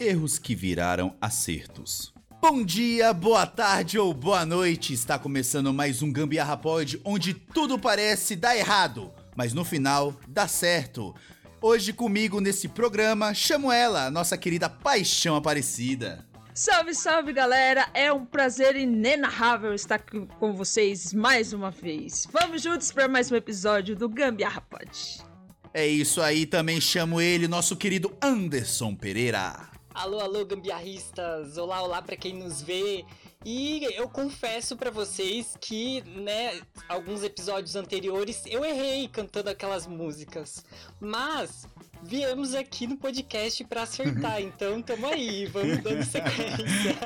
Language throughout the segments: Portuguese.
Erros que viraram acertos. Bom dia, boa tarde ou boa noite. Está começando mais um Gambiarra Pod, onde tudo parece dar errado, mas no final dá certo. Hoje comigo nesse programa, chamo ela, nossa querida Paixão Aparecida. Salve, salve galera! É um prazer inenarrável estar aqui com vocês mais uma vez. Vamos juntos para mais um episódio do Gambiarra Pod. É isso aí, também chamo ele, nosso querido Anderson Pereira. Alô, alô, gambiarristas! Olá, olá pra quem nos vê. E eu confesso pra vocês que, né, alguns episódios anteriores eu errei cantando aquelas músicas. Mas viemos aqui no podcast pra acertar, então tamo aí, vamos dando sequência.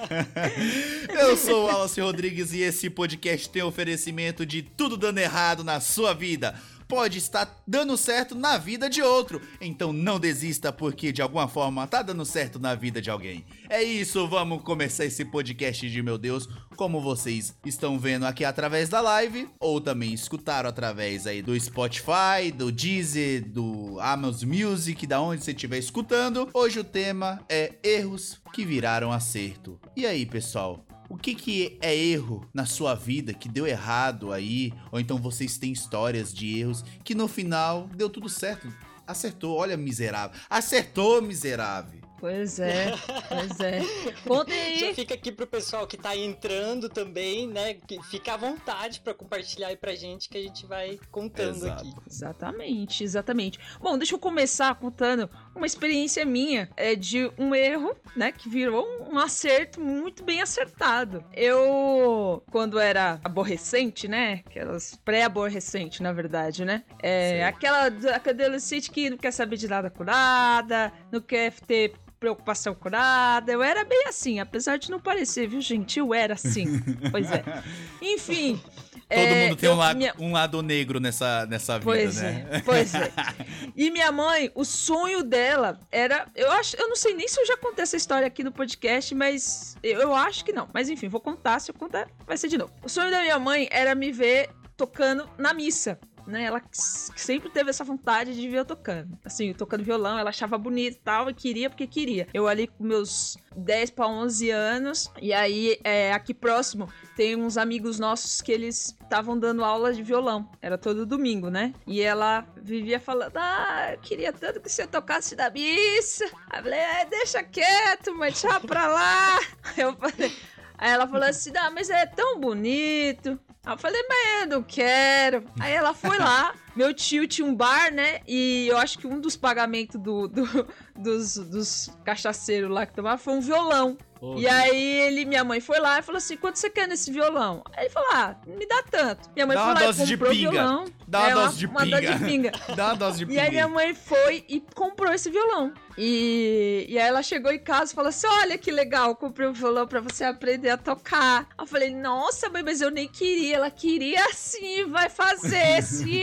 Eu sou o Wallace Rodrigues e esse podcast tem oferecimento de tudo dando errado na sua vida pode estar dando certo na vida de outro. Então não desista porque de alguma forma tá dando certo na vida de alguém. É isso, vamos começar esse podcast de meu Deus, como vocês estão vendo aqui através da live ou também escutaram através aí do Spotify, do Deezer, do Amazon Music, da onde você estiver escutando. Hoje o tema é erros que viraram acerto. E aí, pessoal? O que, que é erro na sua vida que deu errado aí? Ou então vocês têm histórias de erros que no final deu tudo certo? Acertou, olha miserável. Acertou, miserável. Pois é, pois é. Contem aí. Já fica aqui pro pessoal que tá entrando também, né? Que fica à vontade para compartilhar aí pra gente que a gente vai contando Exato. aqui. Exatamente, exatamente. Bom, deixa eu começar contando uma experiência minha é de um erro, né, que virou um acerto muito bem acertado. Eu, quando era aborrecente, né, aquelas pré-aborrecente, na verdade, né, é, aquela, aquela adolescente que não quer saber de nada com nada, não quer ter preocupação com nada. Eu era bem assim, apesar de não parecer, viu, gente? Eu era assim. pois é. Enfim. Todo é, mundo tem eu- um, lado, minha- um lado negro nessa, nessa vida, Pois né? é, pois é. E minha mãe, o sonho dela era. Eu acho, eu não sei nem se eu já contei essa história aqui no podcast, mas eu, eu acho que não. Mas enfim, vou contar. Se eu contar, vai ser de novo. O sonho da minha mãe era me ver tocando na missa. Né, ela sempre teve essa vontade de ver eu tocando. Assim, tocando violão, ela achava bonito e tal, e queria porque queria. Eu ali com meus 10 para 11 anos, e aí é, aqui próximo tem uns amigos nossos que eles estavam dando aula de violão. Era todo domingo, né? E ela vivia falando: Ah, eu queria tanto que você tocasse da missa. Aí eu falei: é, deixa quieto, mas deixa pra lá. Eu falei. Aí ela falou assim: Ah, mas é tão bonito. Aí eu falei, mas eu não quero. Aí ela foi lá. Meu tio tinha um bar, né? E eu acho que um dos pagamentos do, do- dos, dos cachaceiros lá que tomavam foi um violão. E aí ele, minha mãe foi lá e falou assim: quanto você quer nesse violão? Aí ele falou: ah, me dá tanto. Minha mãe Dá foi uma lá dose e de comprou o pinga. violão. Dá uma É, dose de uma pinga. dose de pinga. Dá uma dose de E aí minha pinga. mãe foi e comprou esse violão. E, e aí ela chegou em casa e falou assim: Olha que legal, comprei um violão pra você aprender a tocar. Eu falei, nossa, mãe, mas eu nem queria. Ela queria sim, vai fazer sim.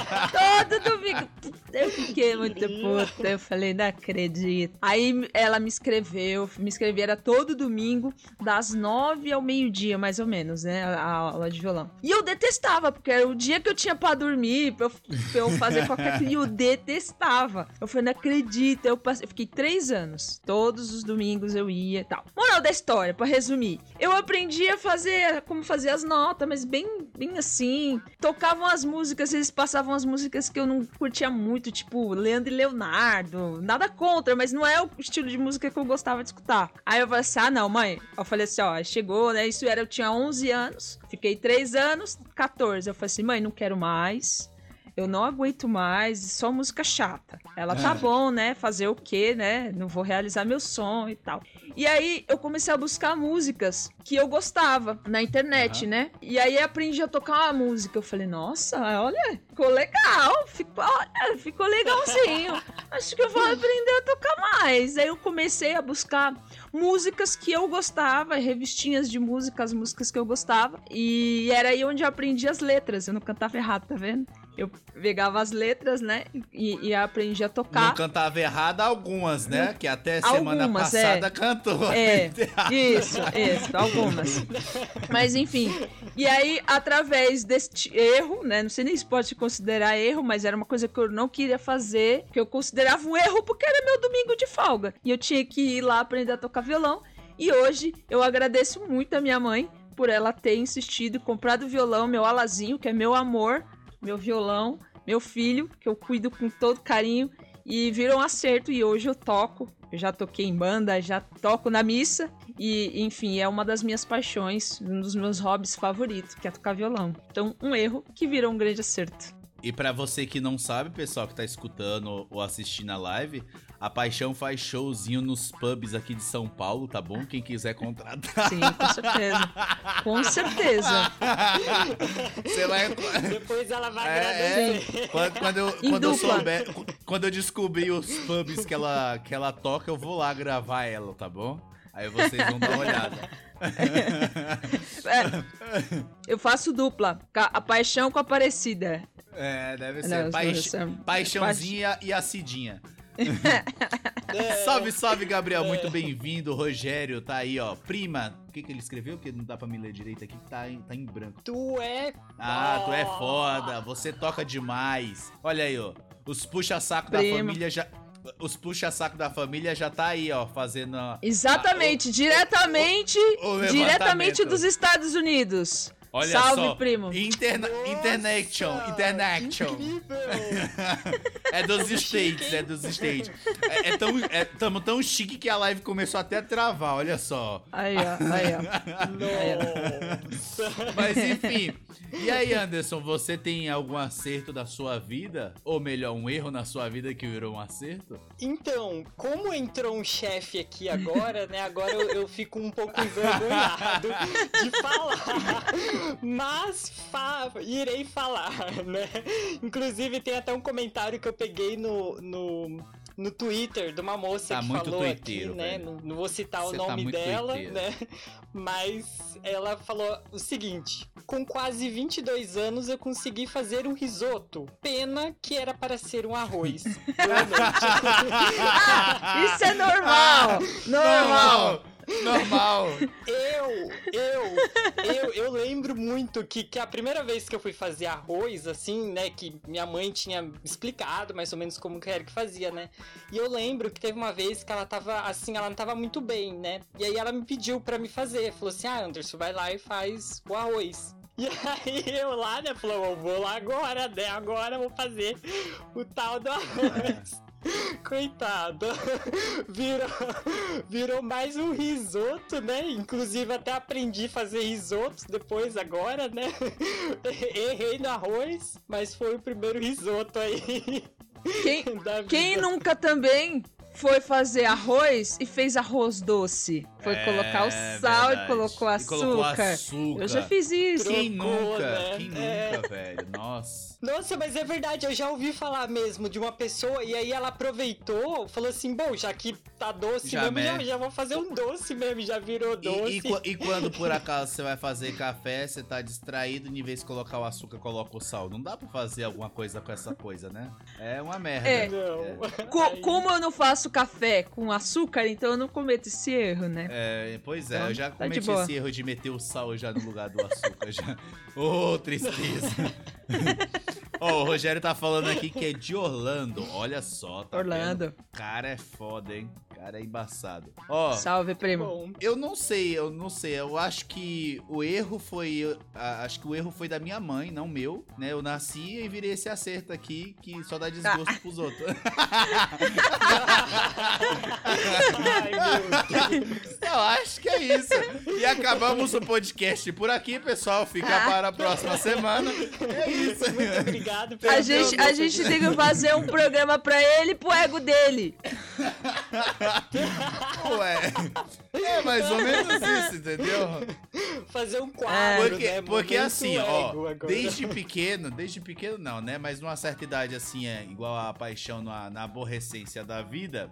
Todo domingo. Eu fiquei muito puta. Eu falei, não acredito. Aí ela me escreveu, me escrevia, era todo domingo, das nove ao meio-dia, mais ou menos, né? A, a aula de violão. E eu detestava, porque era o dia que eu tinha pra dormir, pra eu, pra eu fazer qualquer coisa. E eu detestava. Eu falei, não acredito. Eu, passei, eu fiquei três anos. Todos os domingos eu ia e tal. Moral da história, pra resumir. Eu aprendi a fazer, como fazer as notas, mas bem, bem assim. Tocavam as músicas, eles passavam as músicas que eu não curtia muito, tipo Leandro e Leonardo. Nada contra, mas não é o estilo de música que eu gostava de escutar. Aí eu falei assim: ah, não, mãe. Eu falei assim: ó, chegou, né? Isso era, eu tinha 11 anos, fiquei 3 anos, 14. Eu falei assim: mãe, não quero mais. Eu não aguento mais, só música chata. Ela tá bom, né? Fazer o quê, né? Não vou realizar meu sonho e tal. E aí eu comecei a buscar músicas que eu gostava na internet, né? E aí aprendi a tocar uma música. Eu falei, nossa, olha, ficou legal, ficou, olha, ficou legalzinho. Acho que eu vou aprender a tocar mais. Aí eu comecei a buscar músicas que eu gostava, revistinhas de músicas, músicas que eu gostava. E era aí onde eu aprendi as letras. Eu não cantava errado, tá vendo? Eu pegava as letras, né? E, e aprendi a Não tocar. cantava errado algumas, né? Que até semana Algumas, passada é. cantou. É, isso, isso, algumas. Mas enfim. E aí, através deste erro, né? Não sei nem se pode considerar erro, mas era uma coisa que eu não queria fazer, que eu considerava um erro porque era meu domingo de folga. E eu tinha que ir lá aprender a tocar violão. E hoje eu agradeço muito a minha mãe por ela ter insistido e comprado o violão, meu alazinho, que é meu amor, meu violão, meu filho, que eu cuido com todo carinho. E virou um acerto e hoje eu toco. Eu já toquei em banda, já toco na missa. E, enfim, é uma das minhas paixões, um dos meus hobbies favoritos, que é tocar violão. Então, um erro que virou um grande acerto. E pra você que não sabe, pessoal que tá escutando ou assistindo a live, a Paixão faz showzinho nos pubs aqui de São Paulo, tá bom? Quem quiser contratar. Sim, com certeza. Com certeza. Você vai. Depois ela vai É, agradecer. Quando, quando eu, quando eu souber, quando eu descobrir os pubs que ela, que ela toca, eu vou lá gravar ela, tá bom? Aí vocês vão dar uma olhada. É, eu faço dupla. A paixão com a parecida. É, deve ser. Não, Paix- é- Paixãozinha e a Cidinha. É, Salve, salve, Gabriel. Muito bem-vindo. Rogério tá aí, ó. Prima. O que, que ele escreveu? Que não dá pra me ler direito aqui, que tá em, tá em branco. Tu é. Ah, tu é foda. Você toca demais. Olha aí, ó. Os puxa-saco da família já. Os puxa-saco da família já tá aí, ó, fazendo. a- Exatamente, diretamente, o levantamento. diretamente dos Estados Unidos. Olha Salve, só. primo. Interna Nossa, Internation. Incrível! É dos States, é dos States. É, é tão, é, tamo tão chique que a live começou até a travar, olha só. Aí, ó, aí, ó. Nossa! Mas enfim. E aí, Anderson, você tem algum acerto da sua vida? Ou melhor, um erro na sua vida que virou um acerto? Então, como entrou um chefe aqui agora, né? Agora eu, eu fico um pouco envergonhado de falar. Mas fa irei falar, né? Inclusive, tem até um comentário que eu peguei no. no... No Twitter de uma moça Tá que muito falou aqui, né? Não, não vou citar Você o tá nome muito dela, tuiteiro. né? Mas ela falou o seguinte: com quase 22 anos eu consegui fazer um risoto. Pena que era para ser um arroz. Boa noite. Isso é normal! Normal! Normal! Eu, eu, eu, eu lembro muito que, que a primeira vez que eu fui fazer arroz, assim, né, que minha mãe tinha explicado mais ou menos como que era que fazia, né? E eu lembro que teve uma vez que ela tava, assim, ela não tava muito bem, né? E aí ela me pediu pra me fazer, falou assim, ah, Anderson, vai lá e faz o arroz. E aí eu lá, né, falou, vou lá agora, né, agora vou fazer o tal do arroz. Coitado. Virou, virou mais um risoto, né? Inclusive até aprendi a fazer risotos depois agora, né? Errei no arroz, mas foi o primeiro risoto aí. Quem, quem nunca também foi fazer arroz e fez arroz doce? Foi É, colocar o sal verdade. e colocou E açúcar. colocou açúcar. Eu já fiz isso. Quem Trocou, nunca? né? Quem É. nunca, velho? Nossa. Nossa, mas é verdade, eu já ouvi falar mesmo de uma pessoa e aí ela aproveitou, falou assim, bom, já que tá doce Já mesmo, já, me- já vou fazer um doce mesmo, já virou E, doce. e qu- e quando por acaso você vai fazer café, você tá distraído, em vez de colocar o açúcar, coloca o sal. Não dá pra fazer alguma coisa com essa coisa, né? É uma merda. É. Não. Co- Aí- como eu não faço café com açúcar, então eu não cometo esse erro, né? É, pois é, Então, eu já tá cometi esse erro de meter o sal já no lugar do açúcar. já. Ô, tristeza. Ó, o Rogério tá falando aqui que é de Orlando. Olha só, tá Orlando. vendo? Cara é foda, hein? Cara é embaçado. Ó, Salve, primo. Bom, eu não sei, eu não sei. Eu acho que o erro foi. Acho que o erro foi da minha mãe, não meu, né? Eu nasci e virei esse acerto aqui que só dá desgosto pros outros. Ai, meu Deus. Eu acho que é isso. E acabamos o podcast por aqui, pessoal. Fica para a próxima semana. É isso. Muito obrigado pela A gente, a gente tem que fazer um programa pra ele e pro ego dele. Ué. É mais ou menos isso, entendeu? fazer um quadro, Porque, né? porque assim, ó, agora. desde pequeno, desde pequeno não, né? Mas numa certa idade, assim, é igual a paixão na, na aborrecência da vida,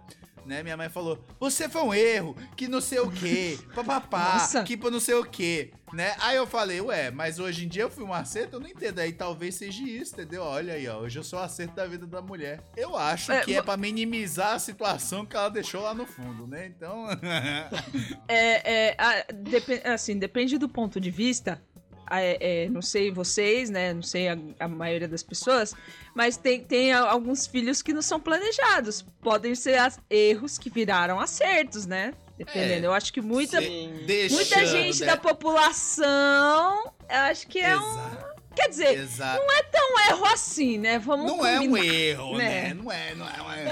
né? Minha mãe falou, você foi um erro, que não sei o quê, papapá, Nossa. que não sei o quê, né? Aí eu falei, ué, mas hoje em dia eu fui um acerto, eu não entendo, aí talvez seja isso, entendeu? Olha aí, ó, hoje eu sou o acerto da vida da mulher. Eu acho É, que é pra minimizar a situação que ela deixou lá no fundo, né? Então... É, é, a- assim, depende do ponto de vista. A- é, não sei vocês, né? Não sei a, a maioria das pessoas, mas tem, tem alguns filhos que não são planejados. Podem ser as- erros que viraram acertos, né? Dependendo. É, Eu acho que muita, Sim. muita gente né? da população, eu acho que é um. Quer dizer, exato. um erro assim, né? Vamos Não é um combinar. erro, né? né? Não é, não é, não é.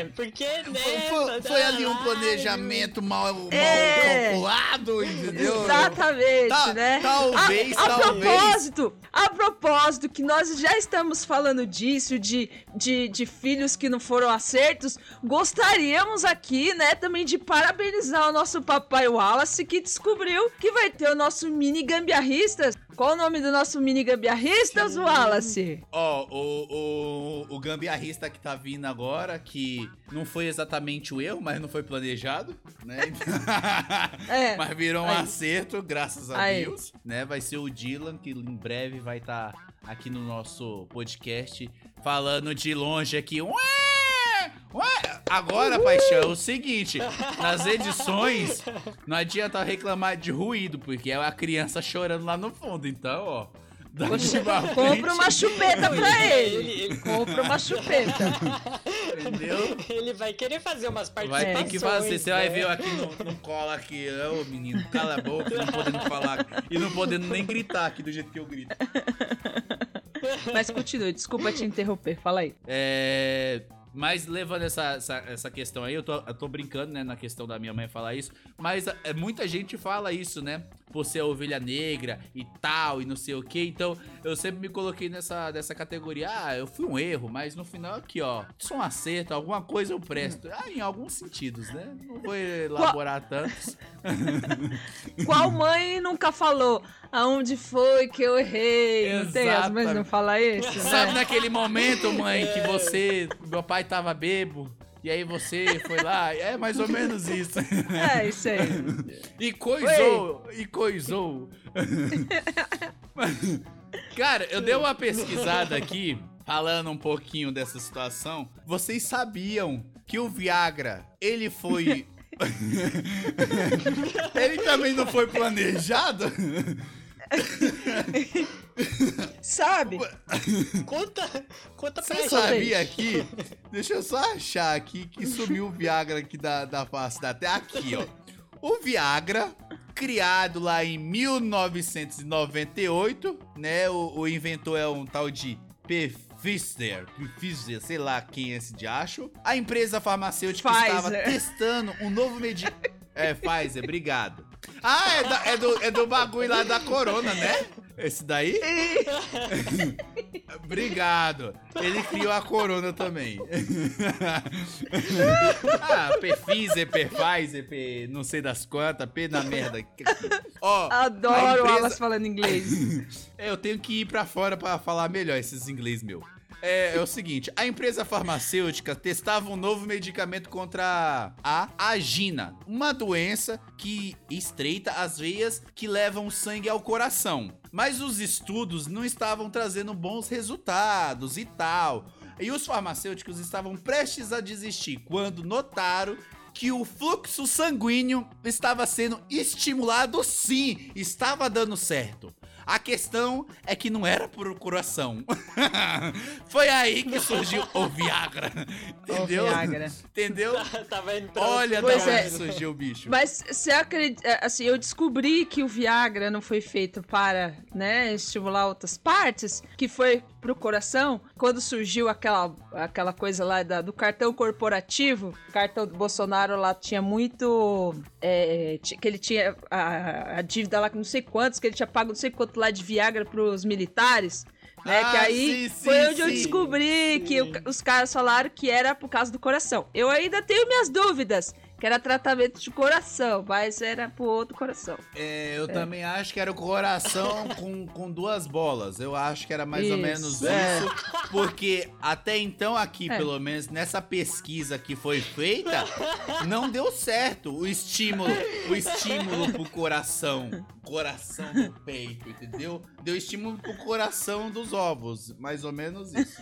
É. Porque, né? Foi, foi- foi ali um ai, planejamento mal, mal É. calculado, entendeu? Exatamente, Tá- né? talvez, a, a talvez. propósito, a propósito, que nós já estamos falando disso, de, de, de filhos que não foram acertos, gostaríamos aqui, né, também de parabenizar o nosso papai Wallace, que descobriu que vai ter o nosso mini gambiarristas. Qual o nome do nosso mini gambiarristas, Wallace? Ó, o, o, o gambiarrista que tá vindo agora, que não foi exatamente o erro, mas não foi planejado, né? É. mas virou um Aí. acerto, graças a Aí. Deus, né? Vai ser o Dylan, que em breve vai estar aqui no nosso podcast, falando de longe aqui. Ué! Ué! Agora, paixão, é o seguinte: nas edições, não adianta reclamar de ruído, porque é a criança chorando lá no fundo. Então, ó. Compra uma chupeta pra Ele, ele. ele, Compra uma chupeta. Entendeu? ele vai querer fazer umas Vai participações. ter que fazer. Você vai né? ver eu aqui no, no colo aqui. Ô, menino, cala a boca, não podendo falar. E não podendo nem gritar aqui do jeito que eu grito. Mas continue, desculpa te interromper, fala aí. É. Mas levando essa, essa, essa questão aí, eu tô, eu tô brincando, né, na questão da minha mãe falar isso, mas é, muita gente fala isso, né, por ser ovelha negra e tal, e não sei o que, então eu sempre me coloquei nessa, nessa categoria, ah, eu fui um erro, mas no final aqui, ó, sou um acerto, alguma coisa eu presto, ah, em alguns sentidos, né, não vou elaborar tantos. Qual mãe nunca falou aonde foi que eu errei? Não tem? As mães não falam isso? Sabe né? naquele momento, mãe, que você, meu pai tava bebo, e aí você foi lá, é mais ou menos isso. É, isso aí. E coisou, e coisou. Cara, eu dei uma pesquisada aqui, falando um pouquinho dessa situação. Vocês sabiam que o Viagra, ele foi... ele também não foi planejado? Sabe? Conta, conta pra Você sabia aqui? Deixa eu só achar aqui que sumiu o Viagra aqui da, da face da Terra. Aqui, ó. O Viagra, criado lá em 1998, né? O, o inventor é um tal de P. Pfizer, Pfizer, sei lá quem é esse diacho. A empresa farmacêutica Pfizer. estava testando um novo medicamento. É, Pfizer, obrigado. Ah, é, da- é do, é do bagulho lá da Corona, né? Esse daí? Obrigado. Ele criou a corona também. ah, P Pfizer, P Pfizer, P não sei das quantas, P na merda. Ó, Adoro o empresa- Alas falando inglês. é, eu tenho que ir pra fora pra falar melhor esses inglês meu. É, é o seguinte, a empresa farmacêutica testava um novo medicamento contra a agina, uma doença que estreita as veias que levam sangue ao coração. Mas os estudos não estavam trazendo bons resultados e tal. E os farmacêuticos estavam prestes a desistir quando notaram que o fluxo sanguíneo estava sendo estimulado sim, estava dando certo. A questão é que não era procuração. Foi aí que surgiu o Viagra. Entendeu? Ô, Viagra. Entendeu? Tava indo pra Olha da Pois onde é. surgiu o bicho. Mas você acredita. Assim, eu descobri que o Viagra não foi feito para, né, estimular outras partes, que foi pro coração, quando surgiu aquela, aquela coisa lá da- do cartão corporativo. O cartão do Bolsonaro lá tinha muito. é, que ele tinha a, a dívida lá, com não sei quantos, que ele tinha pago não sei quanto lá de Viagra pros militares. Né, Ah, que aí sim, foi sim, onde eu sim. descobri que os caras falaram que era por causa do coração. Eu ainda tenho minhas dúvidas, que era tratamento de coração, mas era pro outro coração. É, eu também acho que era o coração com, com duas bolas. Eu acho que era mais ou Isso, menos é. isso. Porque até então, aqui, É. pelo menos nessa pesquisa que foi feita, não deu certo o estímulo, o estímulo pro coração. Coração do peito, entendeu? Deu estímulo pro coração dos ovos. Mais ou menos isso.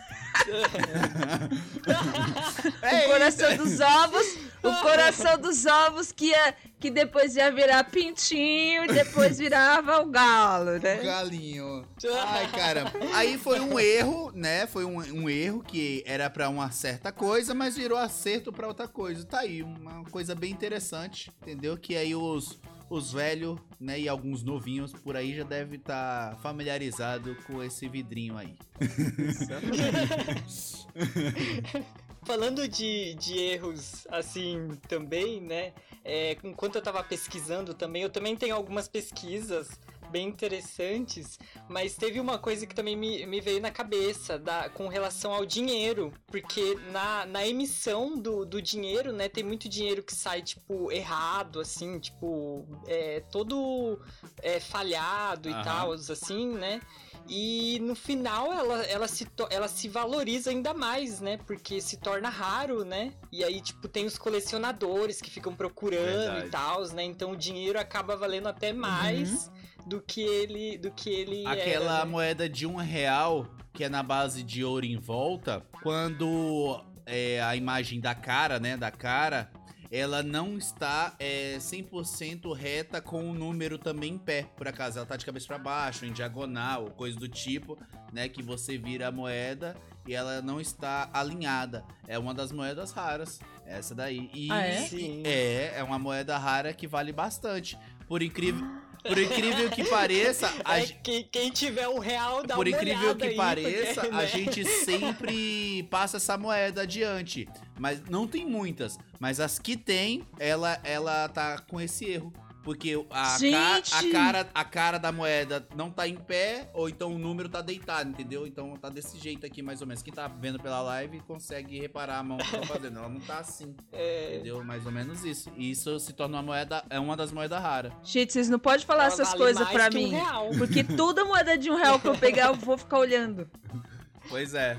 É o coração dos ovos, o coração dos ovos que, ia, que depois ia virar pintinho, depois virava o galo, né? Galinho. Ai, cara. Aí foi um erro, né? Foi um, um erro que era pra uma certa coisa, mas virou acerto pra outra coisa. Tá aí, uma coisa bem interessante, entendeu? Que aí os, os velhos, né, e alguns novinhos por aí já devem estar familiarizados com esse vidrinho aí. Falando de, de erros, assim, também, né? É, enquanto eu tava pesquisando também, eu também tenho algumas pesquisas bem interessantes, mas teve uma coisa que também me, me veio na cabeça da, com relação ao dinheiro, porque na, na emissão do, do dinheiro, né, tem muito dinheiro que sai, tipo, errado, assim, tipo, é, todo é, falhado e Aham. tal, assim, né? E no final ela, ela, se, to- ela se valoriza ainda mais, né? Porque se torna raro, né? E aí, tipo, tem os colecionadores que ficam procurando Verdade. e tal, né? Então o dinheiro acaba valendo até mais do que ele. Do que ele Aquela era, né? moeda de um real, que é na base de ouro em volta, quando é, a imagem da cara, né, da cara, ela não está é, 100% reta com o número também em pé, por acaso. Ela tá de cabeça para baixo, em diagonal, coisa do tipo, né, que você vira a moeda e ela não está alinhada. É uma das moedas raras, essa daí. E Ah, é? Sim. é, é uma moeda rara que vale bastante. Por incrível, por incrível que pareça, a É, ge- quem, tiver um real dá por incrível que aí, pareça, porque, a né? gente sempre passa essa moeda adiante. Mas não tem muitas. Mas as que tem, ela, ela tá com esse erro. Porque a, ca- a, cara, a cara da moeda não tá em pé, ou então o número tá deitado, entendeu? Então tá desse jeito aqui, mais ou menos. Quem tá vendo pela live consegue reparar a mão que tô fazendo. Ela não tá assim, É, entendeu? Mais ou menos isso. E isso se torna uma moeda, é uma das moedas raras. Gente, vocês não podem falar ela essas vale coisas pra que um mim. real. Porque toda moeda de um real que eu pegar, eu vou ficar olhando. Pois é.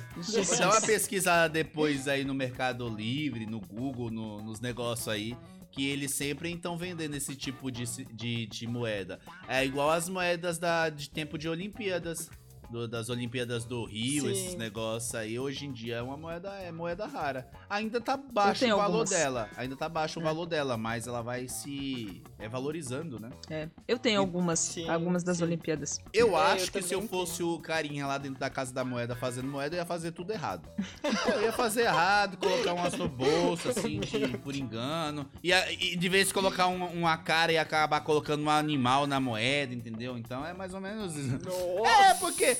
Dar uma pesquisada depois aí no Mercado Livre, no Google, no- nos negócios aí. Que eles sempre estão vendendo esse tipo de, de, de moeda. É igual as moedas da, de tempo de Olimpíadas. Do- das Olimpíadas do Rio, Sim. esses negócios aí. Hoje em dia é uma moeda, é moeda rara. Ainda tá baixo tenho o valor algumas. dela. Ainda tá baixo o É. valor dela, mas ela vai se. É valorizando, né? É, eu tenho algumas, Sim, algumas das sim. Olimpíadas. Eu É, acho eu que se eu fosse o carinha lá dentro da casa da moeda fazendo moeda, eu ia fazer tudo errado. Eu ia fazer errado, colocar umas no bolso, assim, de, por engano. E, e de vez em colocar um- uma cara e acabar colocando um animal na moeda, entendeu? Então é mais ou menos isso. É, porque.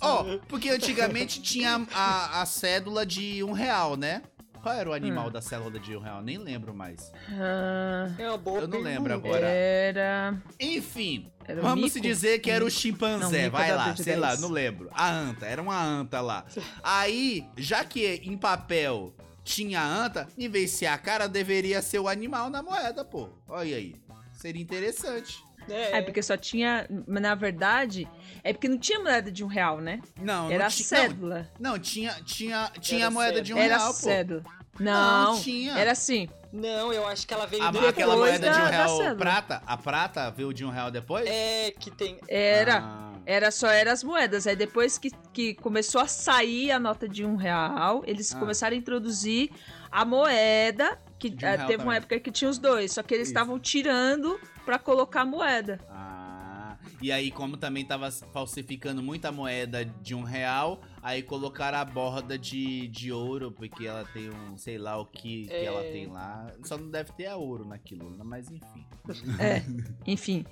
Ó, porque antigamente tinha a, a cédula de um real, né? Qual era o animal Hum. da cédula de um real? Nem lembro mais. Ah, É uma boa Eu não lembro agora. era. Enfim, era Vamos mico? se dizer que era o Não, chimpanzé, mico vai lá, sei lá, 10. não lembro. A anta, era uma anta lá. Aí, já que em papel tinha anta, em vez de ser a cara, deveria ser o animal na moeda, pô. Olha aí. Seria interessante. É, É, porque só tinha. Na verdade, é porque não tinha moeda de um real, né? Não, Era não, a ti- cédula. não, não, tinha, tinha, tinha Era moeda cédula. de um era real, pô. cédula. Não, Não, tinha. era assim. Não, eu acho que ela veio A- depois. aquela moeda de um da- da real prata, a prata veio de um real depois? É, que tem. Era. Ah, Era só era as moedas. Aí depois que, que começou a sair a nota de um real, eles Ah. começaram a introduzir a moeda. Que um eh, teve uma também. época que tinha os dois, só que eles estavam tirando pra colocar moeda. ah. E aí, como também tava falsificando muita moeda de um real, aí colocaram a borda de, de ouro, porque ela tem um, sei lá o que, que É. ela tem lá. Só não deve ter a ouro naquilo, né? mas enfim. É, enfim.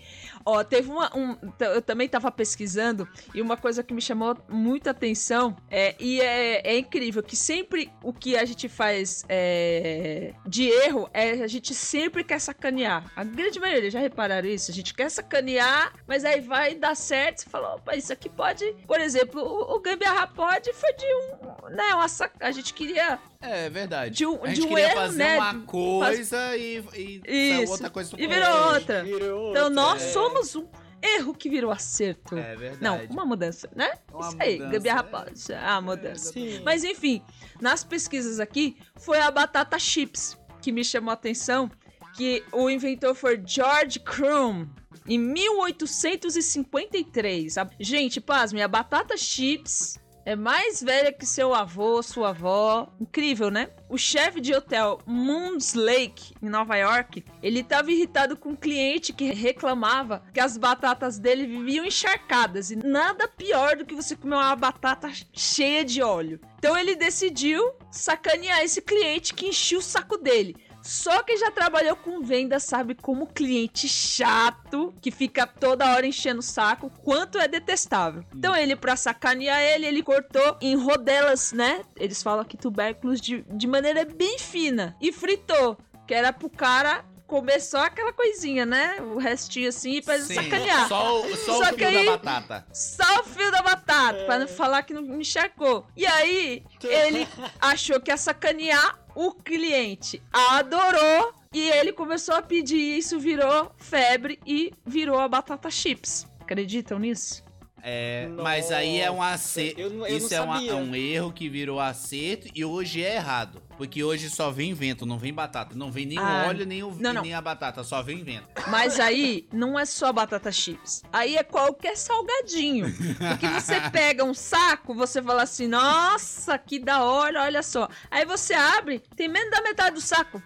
Ó, teve uma. Um, eu também tava pesquisando e uma coisa que me chamou muita atenção é, e é, é incrível que sempre o que a gente faz é, de erro é a gente sempre quer sacanear. A grande maioria, já repararam isso? A gente quer sacanear, mas aí vai dar certo. Você fala, opa, isso aqui pode. Por exemplo, o, o Gambiarra pode foi de um. Né, uma sac... A gente queria. É verdade. De um- a gente de um queria erro, fazer né? uma coisa e, e saiu Isso. outra coisa E virou outra. Virou Então outra, nós é. somos um erro que virou acerto. É verdade. Não, uma mudança, né? Uma Isso aí, mudança, gambiarra é. pode. Ah, mudança. Sim. Mas enfim, nas pesquisas aqui, foi a batata chips que me chamou a atenção, que o inventor foi George Crumb. Em 1853. A- Gente, pasme, a batata chips é mais velha que seu avô, sua avó. Incrível, né? O chefe de hotel Moons Lake, em Nova York, ele estava irritado com um cliente que reclamava que as batatas dele viviam encharcadas. E nada pior do que você comer uma batata cheia de óleo. Então ele decidiu sacanear esse cliente que enchia o saco dele. Só quem já trabalhou com venda sabe como cliente chato, que fica toda hora enchendo o saco, quanto é detestável. Então ele, pra sacanear ele, ele cortou em rodelas, né? Eles falam aqui tubérculos de, de maneira bem fina. E fritou, que era pro cara comer só aquela coisinha, né? O restinho assim, pra Sim, sacanear. Só, o- só, Só o que fio aí- da batata. Só o fio da batata, pra não falar que não me encharcou. E aí, ele achou que ia sacanear, o cliente adorou e ele começou a pedir isso, virou febre e virou a batata chips. Acreditam nisso? É, mas aí é um acerto. eu não- eu Isso é uma- sabia. um erro que virou acerto e hoje é errado. Porque hoje só vem vento, não vem batata. Não vem nem Ah, o óleo, nem, o, não, não. nem a batata, só vem vento. Mas aí não é só batata chips. Aí é qualquer salgadinho. Porque você pega um saco, você fala assim: nossa, que da hora, olha só. Aí você abre, tem menos da metade do saco.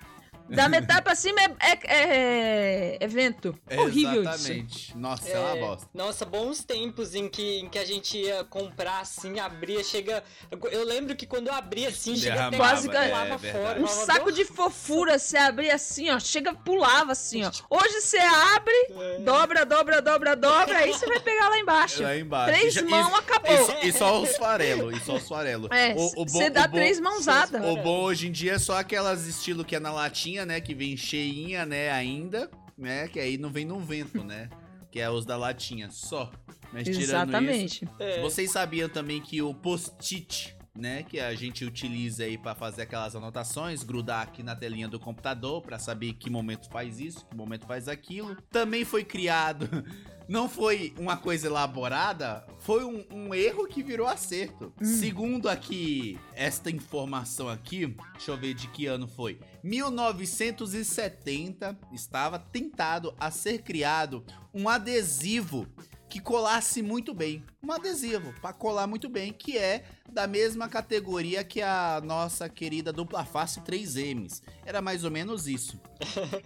Da metade pra cima é, é, é- é vento. Horrível isso. Exatamente. Nossa, é, uma bosta. Nossa, bons tempos em que, em que a gente ia comprar assim, abria, chega. Eu lembro que quando eu abria assim, chega até Quase é pulava fora. Um saco de fofura, você abria assim, ó, chega, pulava assim, ó. Hoje você abre, É. dobra, dobra, dobra, dobra, aí você vai pegar lá embaixo. Lá embaixo. Três E mãos, acabou. E só, e só os farelos, e só os farelos. É, você dá o bom- três mãozadas. O bom hoje em dia é só aquelas estilo que é na latinha, né? Que vem cheinha, né, ainda, né? Que aí não vem no vento, né? Que é os da latinha, só. Mas tirando isso, Exatamente. É. vocês sabiam também que o post-it, né, que a gente utiliza aí pra fazer aquelas anotações, grudar aqui na telinha do computador pra saber que momento faz isso, que momento faz aquilo, também foi criado. Não foi uma coisa elaborada, foi um, um erro que virou acerto. Segundo aqui, esta informação aqui, deixa eu ver de que ano foi. 1970 estava tentado a ser criado um adesivo que colasse muito bem. Um adesivo para colar muito bem, que é da mesma categoria que a nossa querida dupla face 3Ms. Era mais ou menos isso.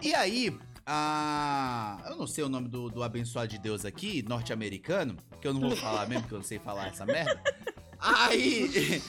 E aí, a... eu não sei o nome do, do abençoado de Deus aqui, norte-americano, que eu não vou falar mesmo, que eu não sei falar essa merda. Aí,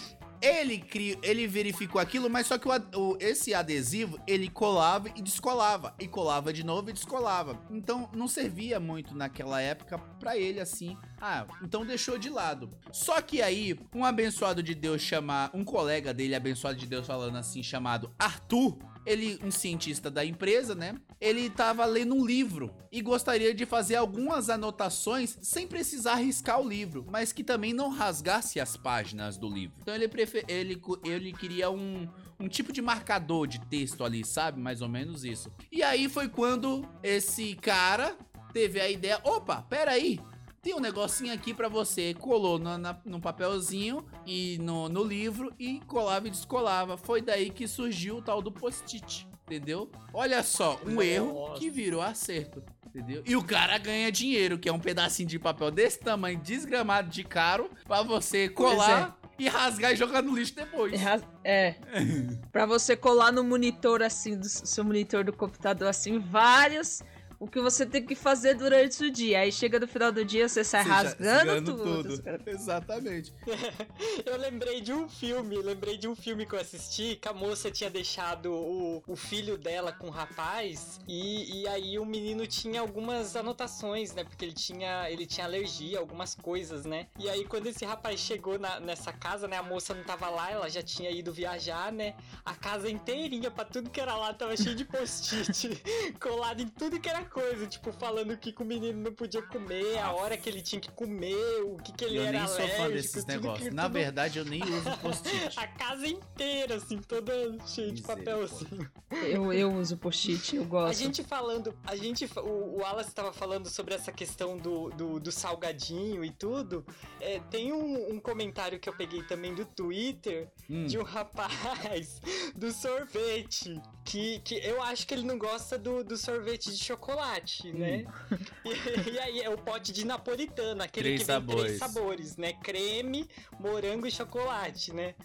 ele, cri... ele verificou aquilo, mas só que o, o- esse adesivo, ele colava e descolava. E colava de novo e descolava. Então, não servia muito naquela época pra ele, assim. Ah, então deixou de lado. Só que aí, um abençoado de Deus chamar... Um colega dele, abençoado de Deus, falando assim, chamado Arthur... Ele, um cientista da empresa, né? Ele tava lendo um livro e gostaria de fazer algumas anotações sem precisar riscar o livro, mas que também não rasgasse as páginas do livro. Então ele, prefe- ele, ele queria um, um tipo de marcador de texto ali, sabe? Mais ou menos isso. E aí foi quando esse cara teve a ideia: opa, peraí. Tem um negocinho aqui pra você. Colou na, na, num papelzinho e no, no livro e colava e descolava. Foi daí que surgiu o tal do post-it, entendeu? Olha só, um Nossa. erro que virou acerto, entendeu? E o cara ganha dinheiro, que é um pedacinho de papel desse tamanho, desgramado de caro, pra você colar e rasgar e jogar no lixo depois. É, É. pra você colar no monitor, assim, do seu monitor do computador, assim, vários. O que você tem que fazer durante o dia. Aí chega no final do dia, você sai Você rasgando rasgando tudo. Exatamente. Eu lembrei de um filme, lembrei de um filme que eu assisti, que a moça tinha deixado o, o filho dela com o rapaz, e, e aí o menino tinha algumas anotações, né? Porque ele tinha, ele tinha alergia a algumas coisas, né? E aí quando esse rapaz chegou na- nessa casa, né? A moça não tava lá, ela já tinha ido viajar, né? A casa inteirinha, pra tudo que era lá, tava cheio de post-it, colado em tudo que era coisa, tipo, falando o que, que o menino não podia comer, a hora que ele tinha que comer, o que, que ele Eu era nem sou alérgico, fã desses tudo negócios. Na tudo verdade, eu nem uso post-it. a casa inteira, assim, toda cheia de papelzinho. Eu, eu uso post-it, eu A gosto. gente falando, a gente, o, o Wallace tava falando sobre essa questão do, do, do salgadinho e tudo. É, tem um, um comentário que eu peguei também do Twitter Hum. de um rapaz do sorvete. Que, que eu acho que ele não gosta do, do sorvete de chocolate, né? E, e aí é o pote de napolitano, aquele Três que vem sabores. três sabores, né? Creme, morango e chocolate, né?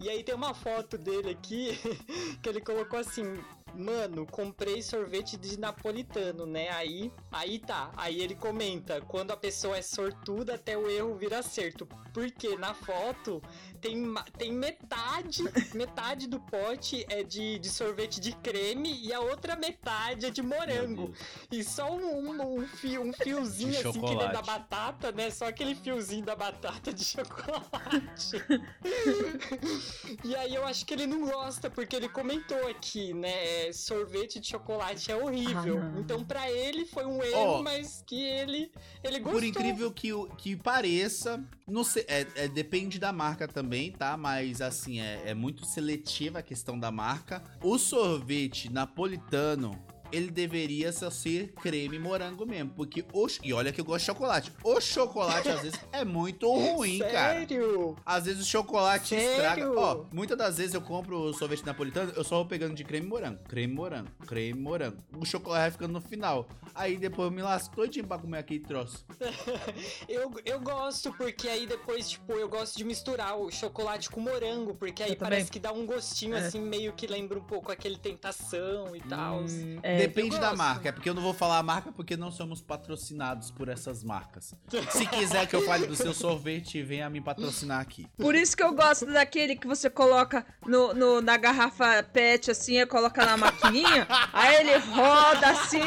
E aí tem uma foto dele aqui que ele colocou assim. Mano, comprei sorvete de napolitano, né? Aí, aí tá. Aí ele comenta: quando a pessoa é sortuda, até o erro vira acerto. Porque na foto tem, tem metade, metade do pote é de, de sorvete de creme e a outra metade é de morango. E só um, um, um fio, um fiozinho De assim que nem da chocolate. batata, né? Só aquele fiozinho da batata de chocolate. e aí eu acho que ele não gosta, porque ele comentou aqui, né? É, Sorvete de chocolate é horrível. Ah, então pra ele foi um erro, Ó, mas que ele, ele gostou. Por incrível que, o- que pareça, não sei, é, é- depende da marca também, tá? Mas assim, é, é muito seletiva a questão da marca. O sorvete napolitano, ele deveria só ser creme morango mesmo. Porque o. E olha que eu gosto de chocolate. O chocolate, às vezes, é muito ruim, cara. Sério? Às vezes o chocolate Sério? estraga. Ó, muitas das vezes eu compro o sorvete napolitano, eu só vou pegando de creme morango, creme morango, creme morango. O chocolate vai ficando no final. Aí depois eu me lasco todinho pra comer aquele troço. Eu, eu gosto, porque aí depois, tipo, eu gosto de misturar o chocolate com morango, porque aí Eu também. parece que dá um gostinho, É. assim, meio que lembra um pouco aquele tentação e tal. Hum, É, depende eu da marca, é porque eu não vou falar a marca porque não somos patrocinados por essas marcas. Se quiser que eu fale do seu sorvete, venha me patrocinar aqui. Por isso que eu gosto daquele que você coloca no, no- na garrafa pet, assim, coloca na maquininha, aí ele roda assim,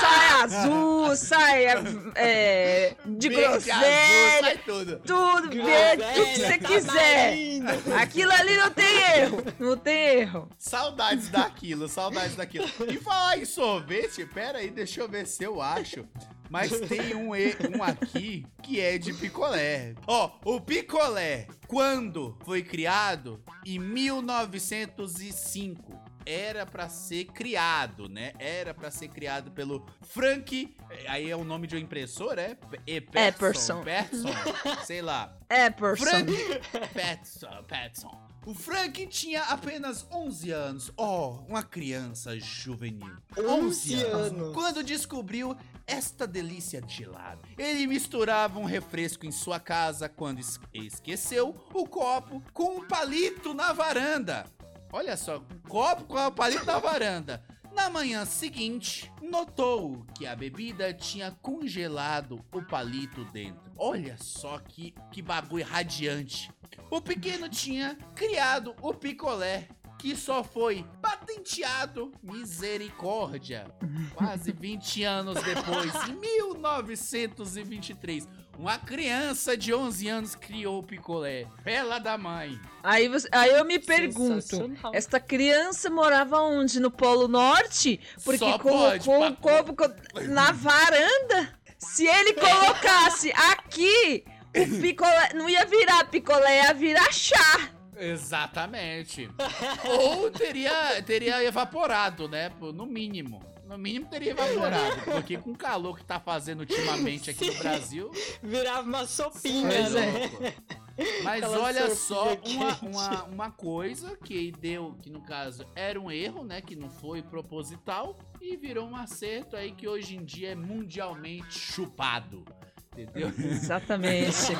sai azul, sai é, de Verde, azul, groselha, sai tudo. tudo verde, tudo que você Groselha, quiser. Aquilo ali não tem erro, não tem erro. Saudades daquilo, saudades daquilo. E falar em sorvete, pera aí, deixa eu ver se eu acho. Mas tem um, e- um aqui que é de picolé. Ó, o picolé, quando foi criado? Em 1905. Era pra ser criado, né? Era pra ser criado pelo Frank. Aí é o nome de um impressor, é? Epperson. Petson, sei lá. É, person. Frank Petson, Petson. O Frank tinha apenas 11 anos. Oh, uma criança juvenil. 11 anos. Quando descobriu esta delícia de gelado. Ele misturava um refresco em sua casa quando es- esqueceu o copo com um palito na varanda. Olha só, copo com o palito na varanda. Na manhã seguinte, notou que a bebida tinha congelado o palito dentro. Olha só que, que bagulho radiante. O pequeno tinha criado o picolé, que só foi patenteado misericórdia. Quase 20 anos depois, em 1923, uma criança de 11 anos criou o picolé. Bela da mãe. Aí, você- aí eu me pergunto, esta criança morava onde? No Polo Norte? Porque Só colocou o papo. copo co- na varanda. Se ele colocasse aqui, o picolé não ia virar picolé, ia virar chá. Exatamente. Ou teria, teria evaporado, né? No mínimo. No mínimo teria evaporado. Porque com o calor que tá fazendo ultimamente aqui no Sim. Brasil. Virava uma sopinha, né? é. louco. Mas Aquela olha só, uma, uma, uma coisa que deu, que no caso era um erro, né? Que não foi proposital. E virou um acerto aí que hoje em dia é mundialmente chupado. Entendeu? Exatamente.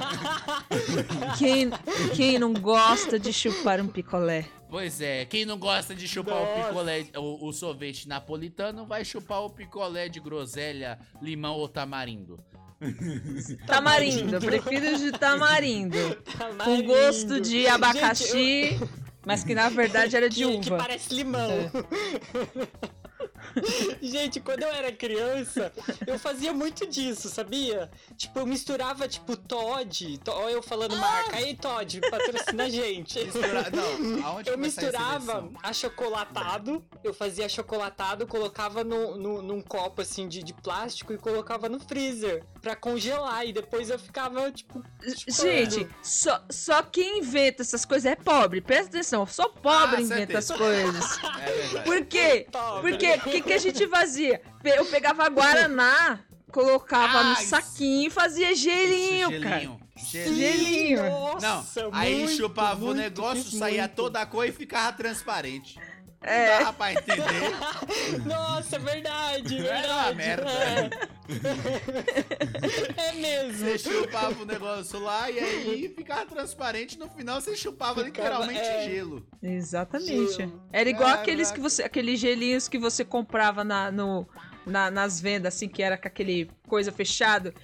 quem, quem não gosta de chupar um picolé? Pois é, quem não gosta de chupar o Nossa. picolé, o, o sorvete napolitano, vai chupar o picolé de groselha, limão ou tamarindo. Tamarindo, eu prefiro de tamarindo. Com Tamarindo. gosto de Gente, abacaxi, mas que na verdade era de que, que uva. parece limão. Gente, quando eu era criança, eu fazia muito disso, sabia? Tipo, eu misturava, tipo, Todd. To- Olha eu falando marca. Aí, Todd, patrocina a gente. Mistura- Não, aonde Eu misturava achocolatado, eu fazia achocolatado, colocava no, no- num copo assim de, de plástico e colocava no freezer pra congelar. E depois eu ficava, tipo. Gente, só, só quem inventa essas coisas é pobre. Presta atenção, só pobre Ah, inventa certeza. as coisas. É verdade. Por quê? Porque o que, que a gente fazia? Eu pegava Guaraná, colocava no Ai, saquinho e fazia gelinho, cara. Gelinho. Sim, Gelinho. Gelinho. Não, Nossa, aí muito, chupava o muito, negócio, fiz saía muito. toda a cor e ficava transparente. É. Não dava pra entender. Nossa, verdade, verdade. Era uma merda. É, é mesmo. Você chupava o negócio lá e aí ficava transparente. No final você chupava Ficava, literalmente é. gelo. Exatamente. Gelo. Era igual Caraca. aqueles que você, aqueles gelinhos que você comprava na, no, na- nas vendas, assim, que era com aquele coisa fechado.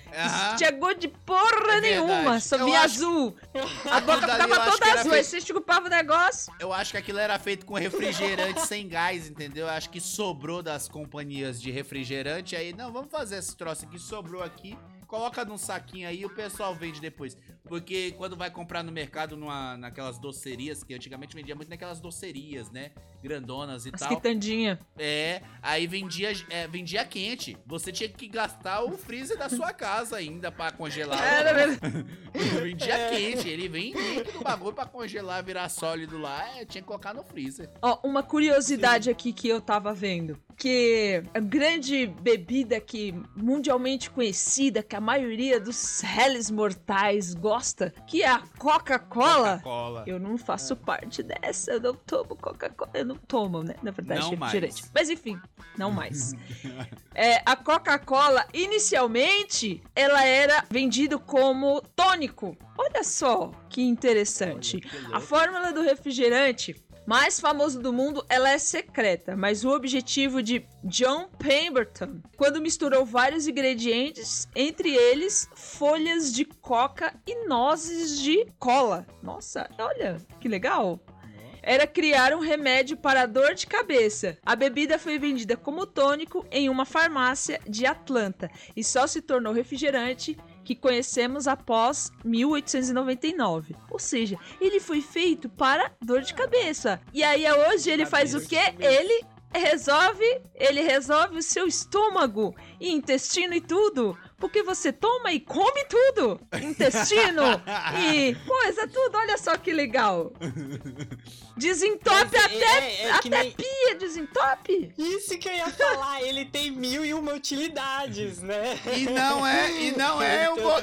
Tinha gosto de porra É nenhuma, só via acho- azul. A boca dali ficava toda azul, feito- aí você chupava o negócio. Eu acho que aquilo era feito com refrigerante sem gás, entendeu? Eu acho que sobrou das companhias de refrigerante. Aí, não, vamos fazer esse troço aqui, sobrou aqui. Coloca num saquinho aí e o pessoal vende depois. Porque quando vai comprar no mercado, numa, naquelas docerias, que antigamente vendia muito naquelas docerias, né? Grandonas e As tal. quitandinhas. É, aí vendia, é, vendia quente. Você tinha que gastar o freezer da sua casa ainda pra congelar. Era mesmo. vendia quente, ele vem líquido o bagulho pra congelar, virar sólido lá. É, tinha que colocar no freezer. Ó, uma curiosidade aqui que eu tava vendo. Que a grande bebida que mundialmente conhecida, que a maioria dos réis mortais gosta, que é a Coca-Cola. Coca-Cola. Eu não faço parte dessa, eu não tomo Coca-Cola. Eu não tomo, né? Na verdade, Não refrigerante. mais. Mas enfim, não mais. É, a Coca-Cola, inicialmente, ela era vendida como tônico. Olha só que interessante. Olha que A fórmula do refrigerante mais famoso do mundo, ela é secreta, mas o objetivo de John Pemberton, quando misturou vários ingredientes, entre eles folhas de coca e nozes de cola. Nossa, olha que legal! Era criar um remédio para dor de cabeça. A bebida foi vendida como tônico em uma farmácia de Atlanta e só se tornou refrigerante que conhecemos após 1899. Ou seja, ele foi feito para dor de cabeça. E aí hoje ele faz o quê? Ele resolve, ele resolve o seu estômago e intestino e tudo, porque você toma e come tudo. Intestino e coisa tudo. Olha só que legal. Desentope é- até é- é que até nem- pia, desentope. Isso que eu ia falar, ele tem mil e uma utilidades, né? E não é, e não é um bo-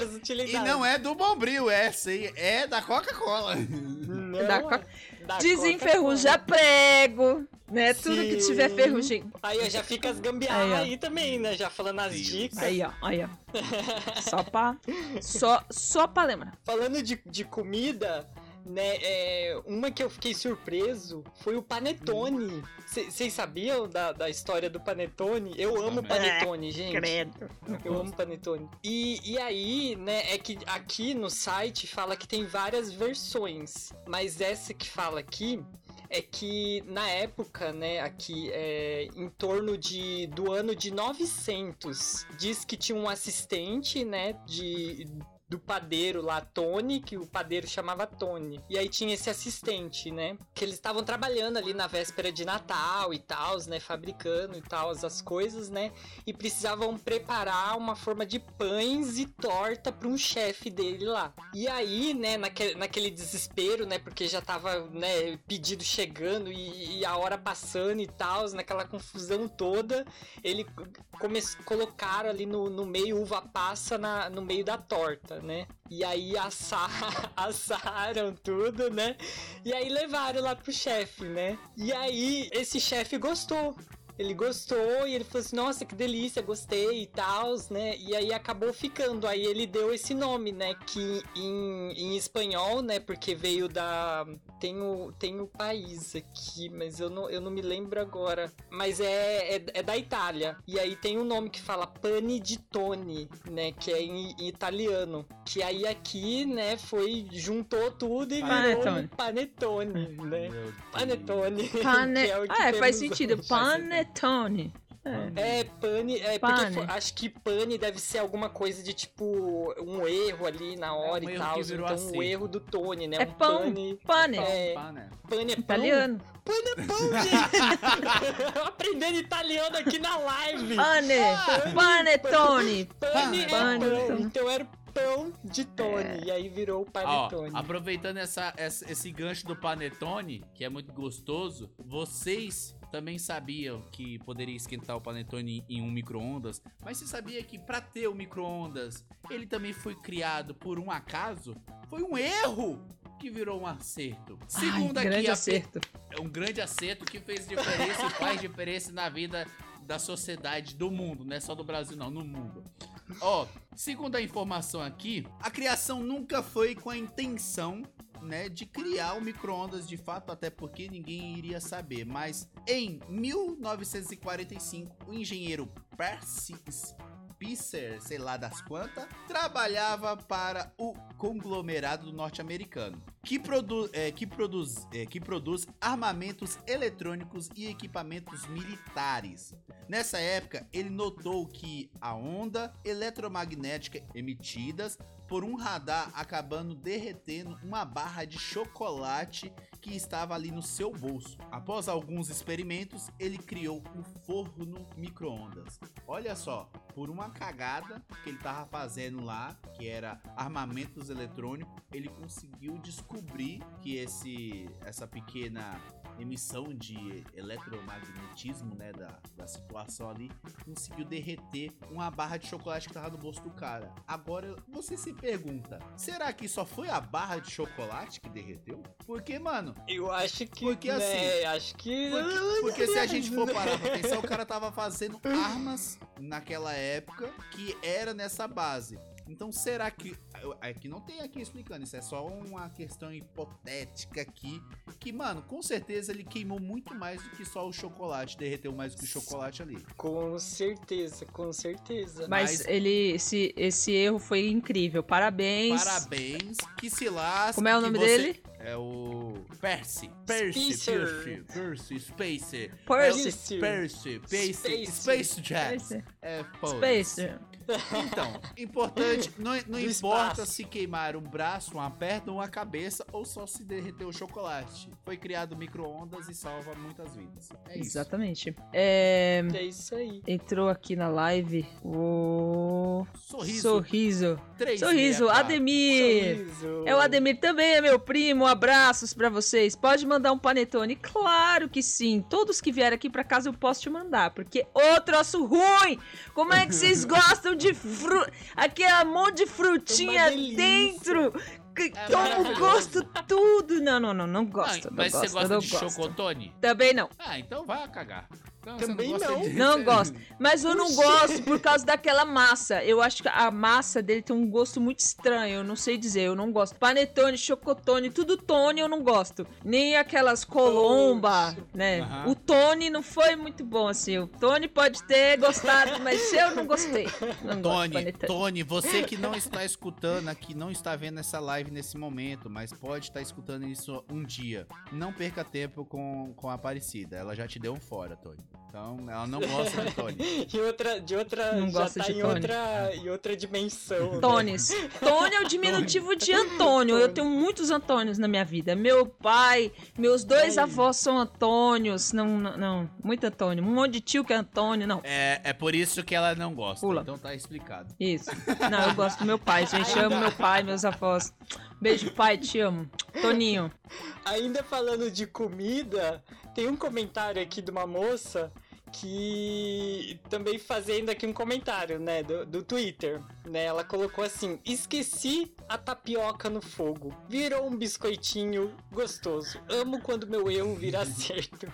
E não é do Bombril, essa aí é da Coca-Cola. Não, Da co- da Desenferruja prego, né? Tudo que tiver Sim. ferrugem. Aí ó, já fica as gambiarra Aí, aí, também, né? Já falando as dicas. Aí, ó, aí, ó. Só pra. Só, só pra lembrar. Falando de, de comida, né? é, uma que eu fiquei surpreso foi o panetone. Vocês sabiam da, da história do panetone? Eu amo panetone, gente. Credo. Eu amo panetone. E, e aí, né, é que aqui no site fala que tem várias versões. Mas essa que fala aqui é que na época, né, aqui é em torno de do ano de 900, diz que tinha um assistente, né, de do padeiro lá, Tony, que o padeiro chamava Tony. E aí tinha esse assistente, né? Que eles estavam trabalhando ali na véspera de Natal e tal, né? Fabricando e tal, as coisas, né? E precisavam preparar uma forma de pães e torta para um chefe dele lá. E aí, né, naquele, naquele desespero, né? Porque já tava, né, pedido chegando e, e a hora passando e tal, naquela confusão toda, ele come, colocaram ali no, no meio uva passa na, no meio da torta, né? E aí assa, assaram tudo, né? E aí levaram lá pro chefe, né? E aí esse chefe gostou. Ele gostou e ele falou assim, nossa, que delícia, gostei e tal, né? E aí acabou ficando. Aí ele deu esse nome, né? Que em, em espanhol, né? Porque veio da. Tem o, tem o país aqui, mas eu não, eu não me lembro agora. Mas é, é, é da Itália. E aí tem um nome que fala pane di tone, né? Que é em, em italiano. Que aí aqui, né, foi. juntou tudo e Panetone. virou panetone, né? Panetone. Pane... que é o que Ah, é, faz sentido. hoje. Panetone. É. É, pane, é Pane. porque acho que pane deve ser alguma coisa de tipo um erro ali na hora um e tal. Então assim. o erro do Tony, né? É um pão. pane. Pane. É, Pá, né? pane é pão. Italiano. Pane é pão, gente! Aprendendo italiano aqui na live. Pane. Panetone. Pane é Panetone. pão. Então era pão de Tony. E aí virou Ó, panetone. aproveitando essa, essa- esse gancho do panetone, que é muito gostoso, vocês também sabiam que poderia esquentar o panetone em um micro-ondas, mas você sabia que para ter o micro-ondas, ele também foi criado por um acaso? Foi um erro que virou um acerto. Segundo Ai, aqui grande a acerto. é um grande acerto que fez diferença e faz diferença na vida da sociedade do mundo, não é só do Brasil não, no mundo. Ó, segundo a informação aqui, a criação nunca foi com a intenção, né, de criar o micro-ondas de fato, até porque ninguém iria saber, mas em 1945, o engenheiro Percy Spicer, sei lá das quantas, trabalhava para o conglomerado norte-americano, que, produ é, que, produz, é, que produz armamentos eletrônicos e equipamentos militares. Nessa época, ele notou que a onda eletromagnética emitidas por um radar acabando derretendo uma barra de chocolate que estava ali no seu bolso. Após alguns experimentos, ele criou um forno micro-ondas. Olha só, por uma cagada que ele tava fazendo lá, que era armamentos eletrônicos, ele conseguiu descobrir que esse essa pequena emissão de eletromagnetismo, né, da, da situação ali, conseguiu derreter uma barra de chocolate que tava no bolso do cara. Agora, você se pergunta, será que só foi a barra de chocolate que derreteu? Porque, mano, Eu acho que. Porque, né, assim, Acho que. porque, porque se a gente for parar pra pensar, o cara tava fazendo armas naquela época que era nessa base. Então será que. Aqui não tem aqui explicando, isso é só uma questão hipotética aqui. Que, mano, com certeza ele queimou muito mais do que só o chocolate, derreteu mais do que o chocolate ali. Com certeza, com certeza. Mas, Mas- ele, esse, esse erro foi incrível. Parabéns. Parabéns, que se lasque. Como é o nome você- dele? É o Percy. Percy, Spacer. Percy, Percy, Spacer. Percy. É Percy, Percy, Space. Space. É, pô. Space. Então, importante, não, não importa espaço. se queimar um braço, uma perna, uma cabeça ou só se derreter o chocolate. Foi criado micro-ondas e salva muitas vidas. É isso. Exatamente. É, É isso aí. entrou aqui na live o. Sorriso. Sorriso. 3, Sorriso, Ademir. Sorriso. É o Ademir também, é meu primo. Abraços pra vocês. Pode mandar um panetone? Claro que sim. Todos que vierem aqui pra casa eu posso te mandar, porque ô troço ruim. Como é que vocês gostam de fru... Aqui é um monte de frutinha delícia. dentro. Que É toma o maravilhoso. gosto tudo. Não, não, não, não gosto. mas não você gosto, gosta não de gosto. chocotone? Também não. Ah, então vai cagar. Então, Também gosta não. de- Não gosto. Mas eu não gosto por causa daquela massa. Eu acho que a massa dele tem um gosto muito estranho. Eu não sei dizer, eu não gosto. Panetone, chocotone, tudo Tony eu não gosto. Nem aquelas colomba, né? Aham. O Tony não foi muito bom assim. O Tony pode ter gostado, mas eu não gostei. Não Tony. Tony, você que não está escutando aqui, não está vendo essa live nesse momento, mas pode estar escutando isso um dia. Não perca tempo com, com a Aparecida. Ela já te deu um fora, Tony. Então, ela não gosta de Tony. E outra, de outra, Não já gosta tá de em Tony. outra, em outra dimensão. né? Tones. Tony é o diminutivo de Antônio. Eu tenho muitos Antônios na minha vida. Meu pai, meus dois Ai. avós são Antônios. Não, não, não. Muito Antônio. Um monte de tio que é Antônio. Não. É, é por isso que ela não gosta. Pula. Então tá explicado. Isso. Não, eu gosto do meu pai, gente. Eu amo meu pai, meus avós. Beijo, pai, te amo. Toninho. Ainda falando de comida, tem um comentário aqui de uma moça que também fazendo aqui um comentário, né, do, do Twitter, né, ela colocou assim, esqueci a tapioca no fogo, virou um biscoitinho gostoso, amo quando meu erro vira acerto.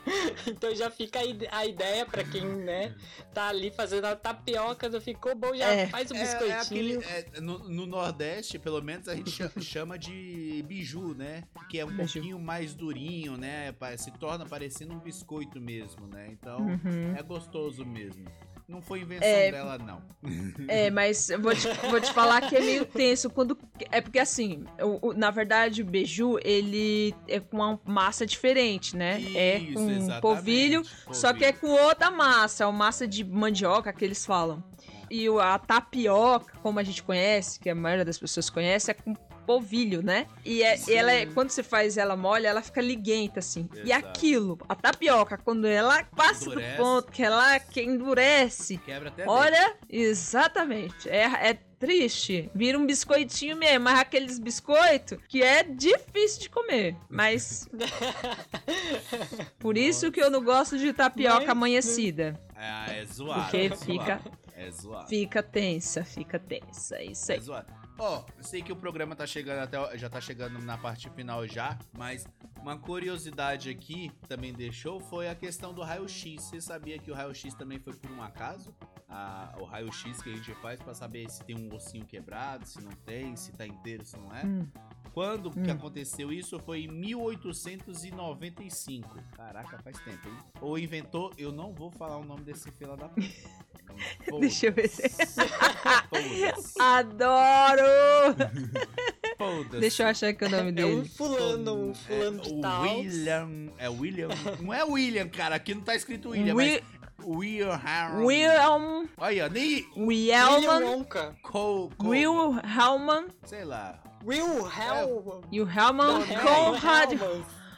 então já fica a ide- a ideia pra quem, né, tá ali fazendo a tapioca, já ficou bom, já É. faz o É, é biscoitinho. aquele- é, no, no Nordeste, pelo menos, a gente cha- chama de biju, né? Que é um Biju. pouquinho mais durinho, né? Se torna parecendo um biscoito mesmo, né? Então, Uhum. é gostoso mesmo. Não foi invenção É. dela, não. É, mas eu vou te, vou te falar que é meio tenso quando. É porque assim, o- o- na verdade, o beiju, ele é com uma massa diferente, né? é Isso, com exatamente. polvilho, só que é com outra massa, é uma massa de mandioca que eles falam. E o- a tapioca, como a gente conhece, que a maioria das pessoas conhece, é com polvilho, né? E é- Sim. ela é, quando você faz ela mole, ela fica liguenta, assim. E Exato. aquilo, a tapioca, quando ela passa Endurece. do ponto, que ela que endurece, Quebra até. Olha, exatamente. É, é triste. Vira um biscoitinho mesmo, mas aqueles biscoitos que é difícil de comer. Mas. Por isso que eu não gosto de tapioca Mas- É, amanhecida. é zoado. Porque é fica- zoado, É zoado. Fica tensa, fica tensa. É isso É aí. zoado. Ó, eu sei que o programa tá chegando até. Já tá chegando na parte final já, mas uma curiosidade aqui também deixou foi a questão do raio-x. Você sabia que o raio-x também foi por um acaso? A- o raio-x que a gente faz pra saber se tem um ossinho quebrado, se não tem, se tá inteiro, se não é. Hum. Quando que Hum. aconteceu isso foi em 1895. Caraca, faz tempo, hein? O inventor, eu não vou falar o nome desse fila da puta. Deixa eu ver se-. Adoro! Deixa eu achar que é o nome É um dele. fulano, um fulano é, de o tal. William. É William. Não é William, cara. Aqui não tá escrito William, Wi- mas William Harron. Wilhelm. Olha, nem. William Wilhelm. Wonka. Co, co, Wilhelm. Sei lá. Will Hell. Wilhelm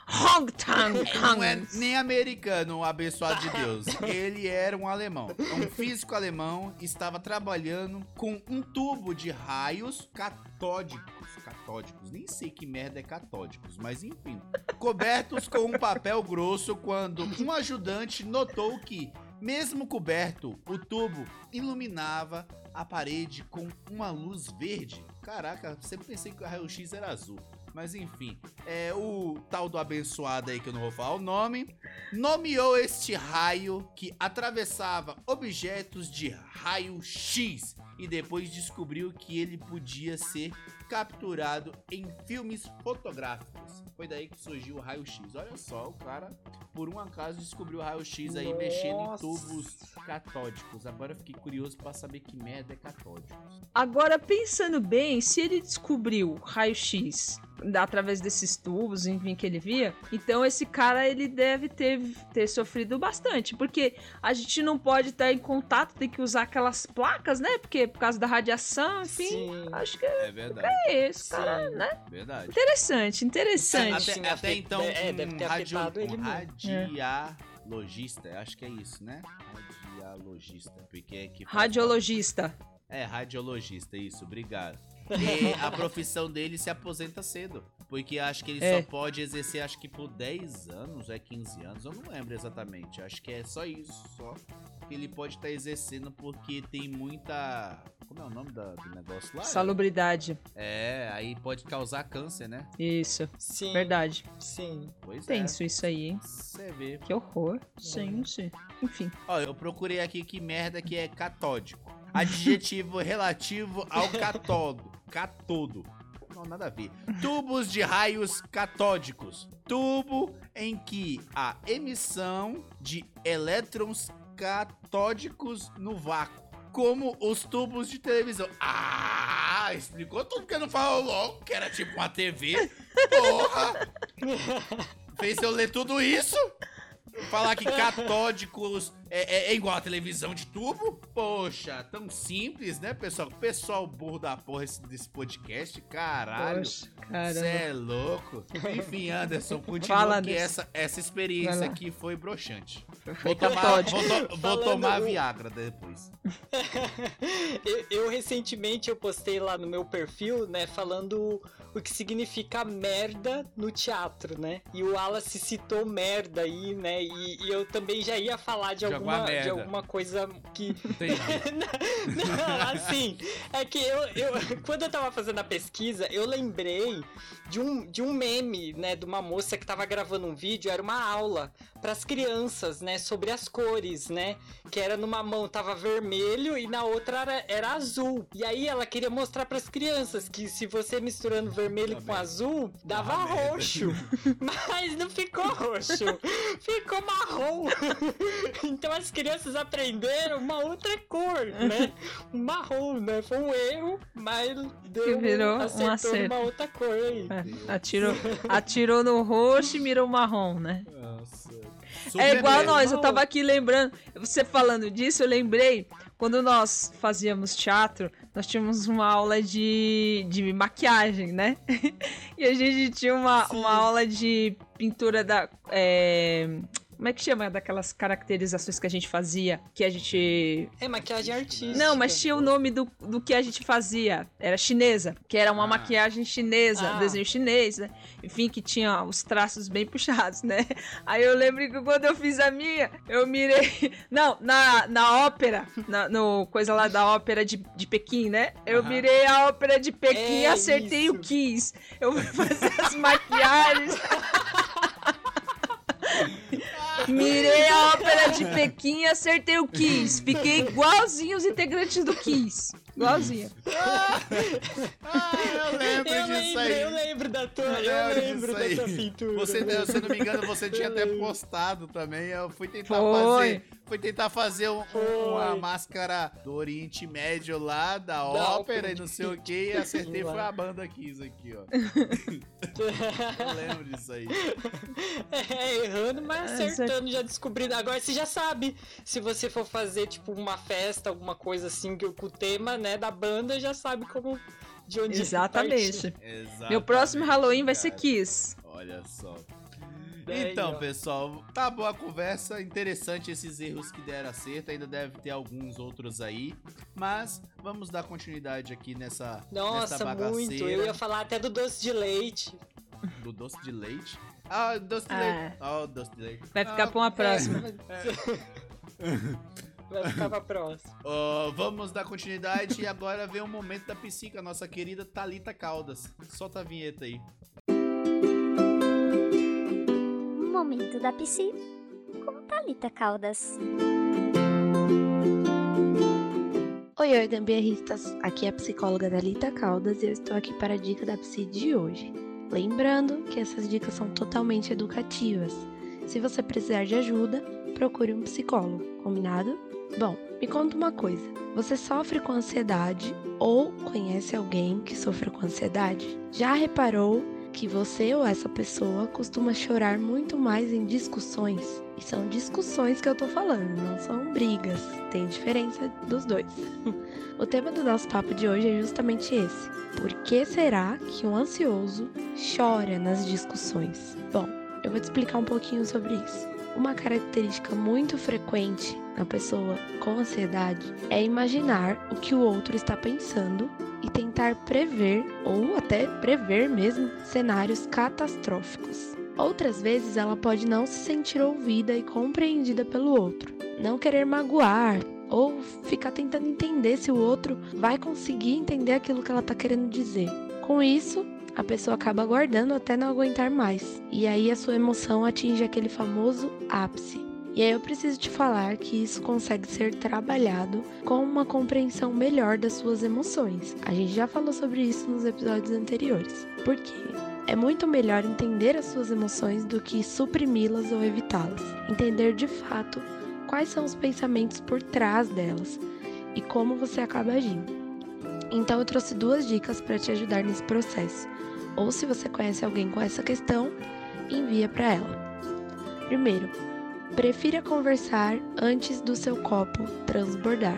Conrad Hellman. Hongtang. Não é nem americano, abençoado de Deus. Ele era um alemão. Um físico alemão estava trabalhando com um tubo de raios catódicos. Catódicos, nem sei que merda é catódicos, mas enfim. Cobertos com um papel grosso quando um ajudante notou que, mesmo coberto, o tubo iluminava a parede com uma luz verde. Caraca, sempre pensei que o raio-x era azul. Mas enfim, é o tal do abençoado aí que eu não vou falar o nome, nomeou este raio que atravessava objetos de raio X e depois descobriu que ele podia ser capturado em filmes fotográficos. Foi daí que surgiu o raio X. Olha só, o cara por um acaso descobriu o raio X aí mexendo em Nossa. tubos catódicos. Agora eu fiquei curioso pra saber que merda é catódicos. Agora, pensando bem, se ele descobriu raio-x através desses tubos, enfim, que ele via, então esse cara ele deve ter, ter sofrido bastante, porque a gente não pode estar em contato, tem que usar aquelas placas, né? Porque por causa da radiação, enfim. Sim. Acho que É verdade, é cara, Sim. né? verdade. Interessante, interessante. Até, até então, é, um, deve ter radio, ele um muito. radiologista, acho que é isso, né? Radiologista, porque é que Radiologista. É, radiologista, isso, obrigado. E a profissão dele se aposenta cedo, porque acho que ele É. só pode exercer, acho que por 10 anos, é 15 anos, eu não lembro exatamente, acho que é só isso, só que ele pode estar exercendo porque tem muita... Como é o nome da- do negócio lá? Salubridade. É, aí pode causar câncer, né? Isso, Sim. verdade. Sim. Pois Tenso isso aí, hein? é. Você vê. Que horror. Gente. Enfim. Ó, eu procurei aqui que merda que é catódico. Adjetivo relativo ao catódo. Catodo. Não, nada a ver. Tubos de raios catódicos. Tubo em que a emissão de elétrons catódicos no vácuo. Como os tubos de televisão. Ah, explicou tudo que eu não falou logo, que era tipo uma TV. Porra! Fez eu ler tudo isso? Falar que catódicos é, é- é igual a televisão de tubo? Poxa, tão simples, né, pessoal? Pessoal burro da porra esse- desse podcast, caralho. Poxa, Você é louco. Enfim, Anderson, continua Fala, que essa, essa experiência aqui foi broxante. Foi Vou tomar, catódico. vou, to- vou Falando tomar o- Viagra depois. eu, eu recentemente eu postei lá no meu perfil, né, falando o que significa merda no teatro, né? E o Wallace citou merda aí, né? E, e eu também já ia falar de Já alguma, alguma de alguma coisa que. Não, assim, é que eu, eu. Quando eu tava fazendo a pesquisa, eu lembrei de um, de um meme, né? De uma moça que tava gravando um vídeo, era uma aula pras crianças, né? Sobre as cores, né? Que era numa mão tava vermelho e na outra era, era azul. E aí ela queria mostrar pras crianças que se você misturando vermelho com azul, dava roxo. Mas não ficou roxo, ficou marrom. Então as crianças aprenderam uma outra cor, né? Um marrom, né? Foi um erro, mas deu virou um acertou acerto. numa outra cor aí. É, atirou, atirou no roxo e mirou marrom, né? Super É igual nós, eu tava aqui lembrando, você falando disso, eu lembrei, quando nós fazíamos teatro, nós tínhamos uma aula de, de maquiagem, né? e a gente tinha uma, uma aula de pintura da. é, como é que chama daquelas caracterizações que a gente fazia? Que a gente. É maquiagem artística. Não, mas tinha o nome do, do que a gente fazia. Era chinesa, que era uma Ah. maquiagem chinesa, Ah. desenho chinês, né? Enfim, que tinha os traços bem puxados, né? Aí eu lembro que quando eu fiz a minha, eu mirei. Não, na, na ópera, na, no coisa lá da ópera de, de Pequim, né? Eu Aham. mirei a ópera de Pequim e É acertei isso. o Kiss. Eu fui fazer as maquiagens. Mirei a ópera de Pequim e acertei o Kiss. Fiquei igualzinho os integrantes do Kiss. Igualzinho. Ah, eu lembro Eu disso lembro, aí. eu lembro da tua, Eu eu lembro lembro disso aí. da tua pintura. Você, se eu não me engano, você tinha até postado também. Eu fui tentar Foi. fazer. Fui tentar fazer um- uma máscara do Oriente Médio lá, da, ópera ópera e não sei o que, e acertei foi a banda Kiss aqui, ó. Eu lembro disso aí. É, errando, mas É, acertando, já descobrindo. Agora você já sabe. Se você for fazer, tipo, uma festa, alguma coisa assim, que- o tema, né, da banda, já sabe como. De onde Exatamente. Exatamente, Meu próximo Halloween vai ser. Kiss. Olha só. Então, pessoal, tá boa a conversa. Interessante esses erros que deram acerto. Ainda deve ter alguns outros aí. Mas vamos dar continuidade aqui nessa, nessa Nossa, bagaceira muito. Eu ia falar até do doce de leite. do doce de leite. Ah, doce de Ah. leite. Ah, o doce de leite. Vai ficar Ah, pra uma próxima. Vai ficar pra próxima. ó, vamos dar continuidade e agora vem o momento da psica, nossa querida Talita Caldas. Solta a vinheta aí. Momento da Psi com Thalita Caldas. Oi, oi, gambiarristas! Aqui é a psicóloga Dalita Caldas e eu estou aqui para a dica da Psi de hoje. Lembrando que essas dicas são totalmente educativas. Se você precisar de ajuda, procure um psicólogo, combinado? Bom, me conta uma coisa: você sofre com ansiedade ou conhece alguém que sofre com ansiedade? Já reparou que você ou essa pessoa costuma chorar muito mais em discussões? E são discussões que eu tô falando, não são brigas. Tem diferença dos dois. O tema do nosso papo de hoje é justamente esse. Por que será que um ansioso chora nas discussões? Bom, eu vou te explicar um pouquinho sobre isso. Uma característica muito frequente na pessoa com ansiedade é imaginar o que o outro está pensando e tentar prever ou até prever mesmo cenários catastróficos. Outras vezes ela pode não se sentir ouvida e compreendida pelo outro, não querer magoar ou ficar tentando entender se o outro vai conseguir entender aquilo que ela está querendo dizer. Com isso, a pessoa acaba guardando até não aguentar mais, e aí a sua emoção atinge aquele famoso ápice. E aí eu preciso te falar que isso consegue ser trabalhado com uma compreensão melhor das suas emoções. A gente já falou sobre isso nos episódios anteriores. Por quê? É muito melhor entender as suas emoções do que suprimi-las ou evitá-las. Entender de fato quais são os pensamentos por trás delas e como você acaba agindo. Então eu trouxe duas dicas para te ajudar nesse processo. Ou se você conhece alguém com essa questão, envia para ela. Primeiro, prefira conversar antes do seu copo transbordar.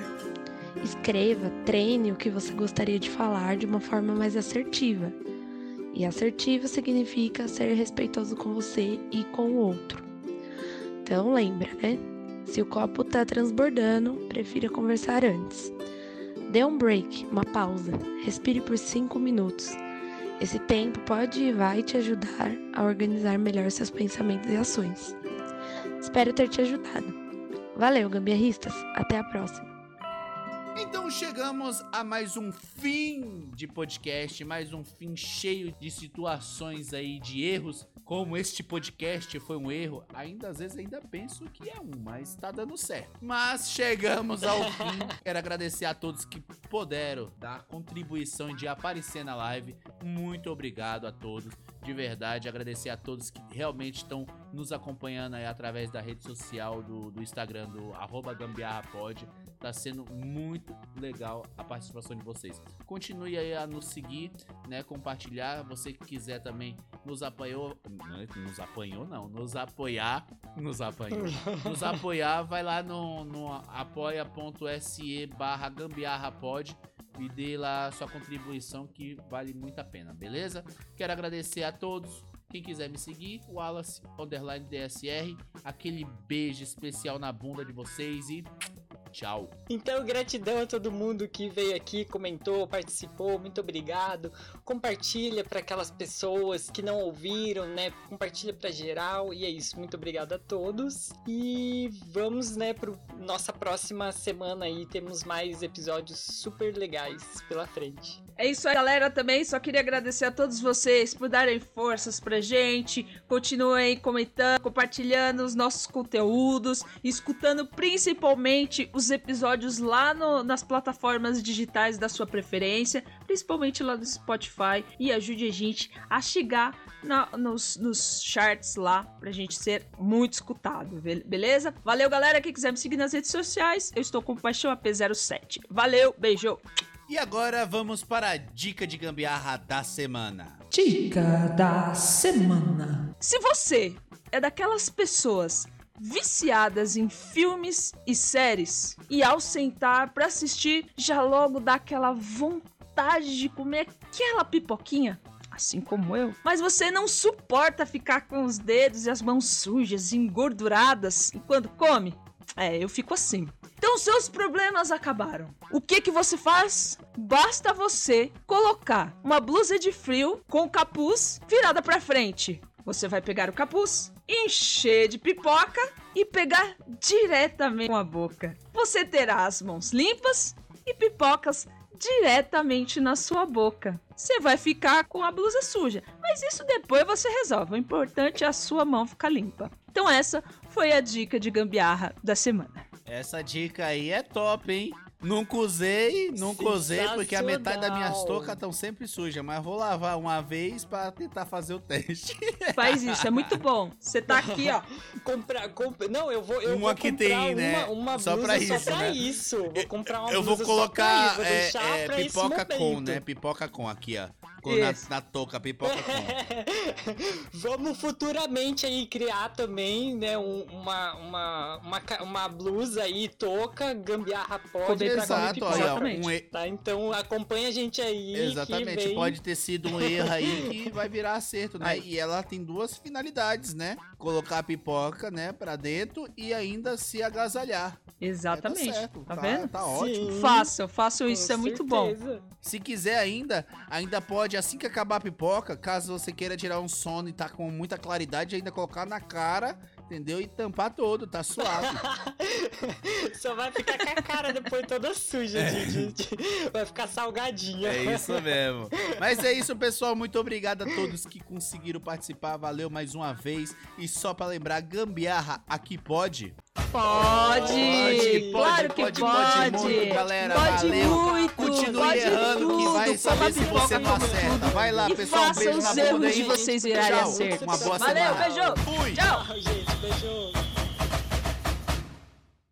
Escreva, treine o que você gostaria de falar de uma forma mais assertiva. E assertivo significa ser respeitoso com você e com o outro. Então lembra, né? Se o copo tá transbordando, prefira conversar antes. Dê um break, uma pausa. Respire por 5 minutos. Esse tempo pode e vai te ajudar a organizar melhor seus pensamentos e ações. Espero ter te ajudado. Valeu, gambiarristas. Até a próxima. Então chegamos a mais um fim de podcast, mais um fim cheio de situações aí, de erros. Como este podcast foi um erro, ainda às vezes ainda penso que é um, mas tá dando certo. Mas chegamos ao fim. Quero agradecer a todos que puderam dar contribuição de aparecer na live. Muito obrigado a todos. De verdade, agradecer a todos que realmente estão nos acompanhando aí através da rede social do, do Instagram do arroba gambiarrapod. Tá sendo muito legal a participação de vocês. Continue aí a nos seguir, né? Compartilhar. Você que quiser também nos apoiou. Não, nos apanhou, não. Nos apoiar. Nos apanhou. Nos apoiar, vai lá no, no apoia.se barra gambiarrapod e dê lá sua contribuição que vale muito a pena, beleza? Quero agradecer a todos. Quem quiser me seguir, Wallace underline DSR. Aquele beijo especial na bunda de vocês e tchau. Então, gratidão a todo mundo que veio aqui, comentou, participou, muito obrigado. Compartilha para aquelas pessoas que não ouviram, né? Compartilha para geral e é isso. Muito obrigado a todos. E vamos, né, para nossa próxima semana aí, temos mais episódios super legais pela frente. É isso aí, galera. Também só queria agradecer a todos vocês por darem forças pra gente. Continuem comentando, compartilhando os nossos conteúdos, escutando principalmente os episódios lá no- nas plataformas digitais da sua preferência, principalmente lá no Spotify. E ajude a gente a chegar na- nos, nos charts lá pra gente ser muito escutado, be- beleza? Valeu, galera. Quem quiser me seguir nas redes sociais, eu estou com Paixão AP07. Valeu, beijo! E agora vamos para a dica de gambiarra da semana. Dica da semana. Se você é daquelas pessoas viciadas em filmes e séries e ao sentar pra assistir já logo dá aquela vontade de comer aquela pipoquinha, assim como eu, mas você não suporta ficar com os dedos e as mãos sujas, engorduradas enquanto come? É, eu fico assim. Então seus problemas acabaram. O que que você faz? Basta você colocar uma blusa de frio com capuz virada pra frente. Você vai pegar o capuz, encher de pipoca e pegar diretamente com a boca. Você terá as mãos limpas e pipocas diretamente na sua boca. Você vai ficar com a blusa suja, mas isso depois você resolve. O importante é a sua mão ficar limpa. Então essa foi a dica de gambiarra da semana. Essa dica aí é top, hein? Nunca usei, nunca usei, porque a metade das minhas toucas estão sempre sujas, mas vou lavar uma vez pra tentar fazer o teste. Faz isso, é muito bom. Você tá aqui, ó. Comprar, comp... Não, eu vou, eu Uma vou que comprar tem, né? uma, uma Só blusa pra só isso, pra né? isso. Vou comprar uma Eu vou blusa só pra colocar isso, vou é, é, pra esse pipoca com, né? Pipoca com aqui, ó. Com na, na touca, pipoca com. Vamos futuramente aí criar também, né, um- uma, uma, uma, uma blusa aí, touca, gambiarra pode. pra Exato, olha, Exatamente. um e- Tá, então acompanha a gente aí. que Exatamente, vem- pode ter sido um erro aí que vai virar acerto, né? E ela tem duas finalidades, né? Colocar a pipoca, né, pra dentro e ainda se agasalhar. Exatamente. É, tá, certo, tá vendo? Tá ótimo. Sim, Façam, façam com isso, é muito bom. certeza. Se quiser ainda, ainda pode, assim que acabar a pipoca, caso você queira tirar um sono e tá com muita claridade, ainda colocar na cara, entendeu? E tampar todo, tá suave. Só vai ficar com a cara depois toda suja. de- de- de- Vai ficar salgadinha. É isso mesmo. Mas é isso, pessoal. Muito obrigado a todos que conseguiram participar. Valeu mais uma vez. E só pra lembrar, gambiarra aqui pode. Pode! Pode, claro que pode, pode! pode muito, galera. Pode Valeu. muito! Continue pode errando que tudo, vai saber se você não acerta. tudo. Vai lá, E pessoal. Um faça beijo os erros de vocês virarem Tchau. acerto. Uma boa Valeu, semana. beijo! Fui. Tchau! Tchau, gente. Beijo.